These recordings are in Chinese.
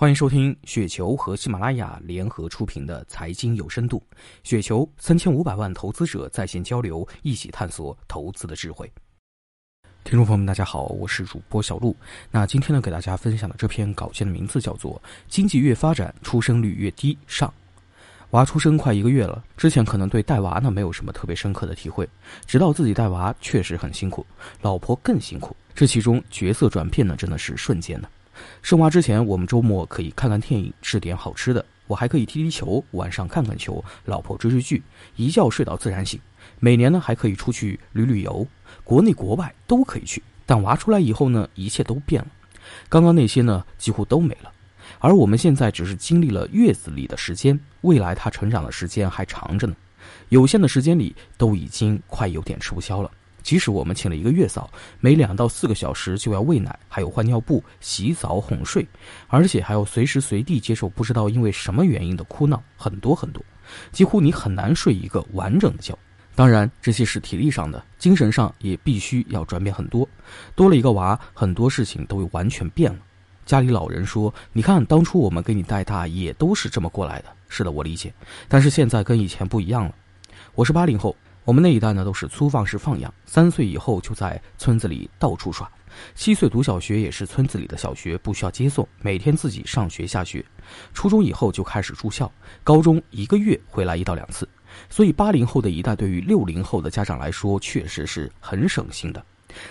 欢迎收听雪球和喜马拉雅联合出品的财经有深度。雪球三千五百万投资者在线交流，一起探索投资的智慧。听众朋友们，大家好，我是主播小璐。那今天呢，给大家分享的这篇稿件的名字叫做《经济越发展，出生率越低》。上，娃出生快一个月了，之前可能对带娃呢没有什么特别深刻的体会，直到自己带娃确实很辛苦，老婆更辛苦，这其中角色转变呢真的是瞬间的。生娃之前，我们周末可以看看电影，吃点好吃的。我还可以踢踢球，晚上看看球，老婆追追剧，一觉睡到自然醒。每年呢，还可以出去旅旅游，国内国外都可以去。但娃出来以后呢，一切都变了。刚刚那些呢，几乎都没了。而我们现在只是经历了月子里的时间，未来他成长的时间还长着呢。有限的时间里，都已经快有点吃不消了。即使我们请了一个月嫂，每两到四个小时就要喂奶，还有换尿布、洗澡、哄睡，而且还要随时随地接受不知道因为什么原因的哭闹，很多很多，几乎你很难睡一个完整的觉。当然，这些是体力上的，精神上也必须要转变很多。多了一个娃，很多事情都会完全变了。家里老人说：“你看，当初我们给你带大也都是这么过来的。”是的，我理解，但是现在跟以前不一样了。我是八零后。我们那一代呢，都是粗放式放养，三岁以后就在村子里到处耍，七岁读小学也是村子里的小学，不需要接送，每天自己上学下学。初中以后就开始住校，高中一个月回来一到两次。所以八零后的一代对于六零后的家长来说，确实是很省心的。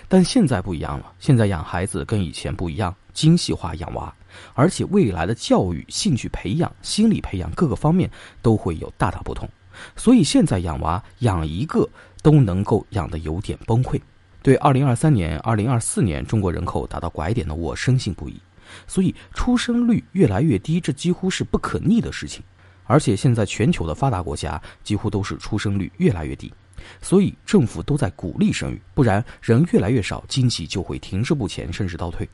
但现在不一样了，现在养孩子跟以前不一样，精细化养娃，而且未来的教育、兴趣培养、心理培养各个方面都会有大大不同。所以现在养娃养一个都能够养得有点崩溃。对二零二三年、二零二四年中国人口达到拐点的我深信不疑。所以出生率越来越低，这几乎是不可逆的事情。而且现在全球的发达国家几乎都是出生率越来越低，所以政府都在鼓励生育，不然人越来越少，经济就会停滞不前，甚至倒退。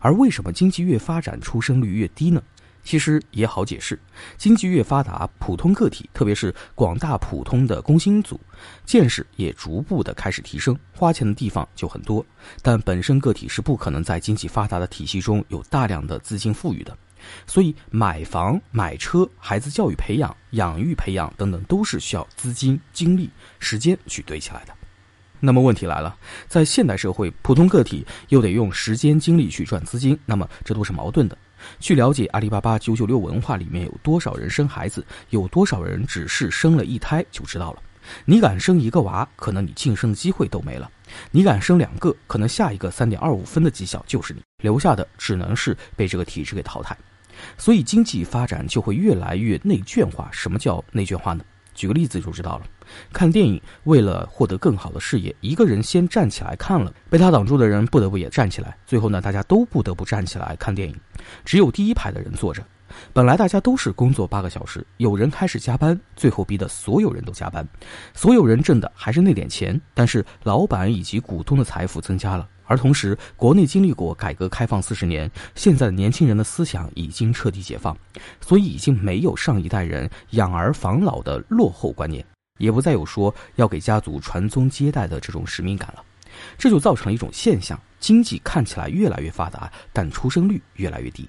而为什么经济越发展，出生率越低呢？其实也好解释，经济越发达，普通个体，特别是广大普通的工薪族，见识也逐步的开始提升，花钱的地方就很多。但本身个体是不可能在经济发达的体系中有大量的资金富裕的，所以买房、买车、孩子教育培养、养育培养等等，都是需要资金、精力、时间去堆起来的。那么问题来了，在现代社会，普通个体又得用时间、精力去赚资金，那么这都是矛盾的。据了解，阿里巴巴九九六文化里面有多少人生孩子，有多少人只是生了一胎就知道了。你敢生一个娃，可能你晋升的机会都没了；你敢生两个，可能下一个三点二五分的绩效就是你留下的，只能是被这个体制给淘汰。所以经济发展就会越来越内卷化。什么叫内卷化呢？举个例子就知道了。看电影，为了获得更好的视野，一个人先站起来看了，被他挡住的人不得不也站起来。最后呢，大家都不得不站起来看电影，只有第一排的人坐着。本来大家都是工作八个小时，有人开始加班，最后逼得所有人都加班。所有人挣的还是那点钱，但是老板以及股东的财富增加了。而同时，国内经历过改革开放四十年，现在的年轻人的思想已经彻底解放，所以已经没有上一代人养儿防老的落后观念。也不再有说要给家族传宗接代的这种使命感了，这就造成了一种现象：经济看起来越来越发达，但出生率越来越低。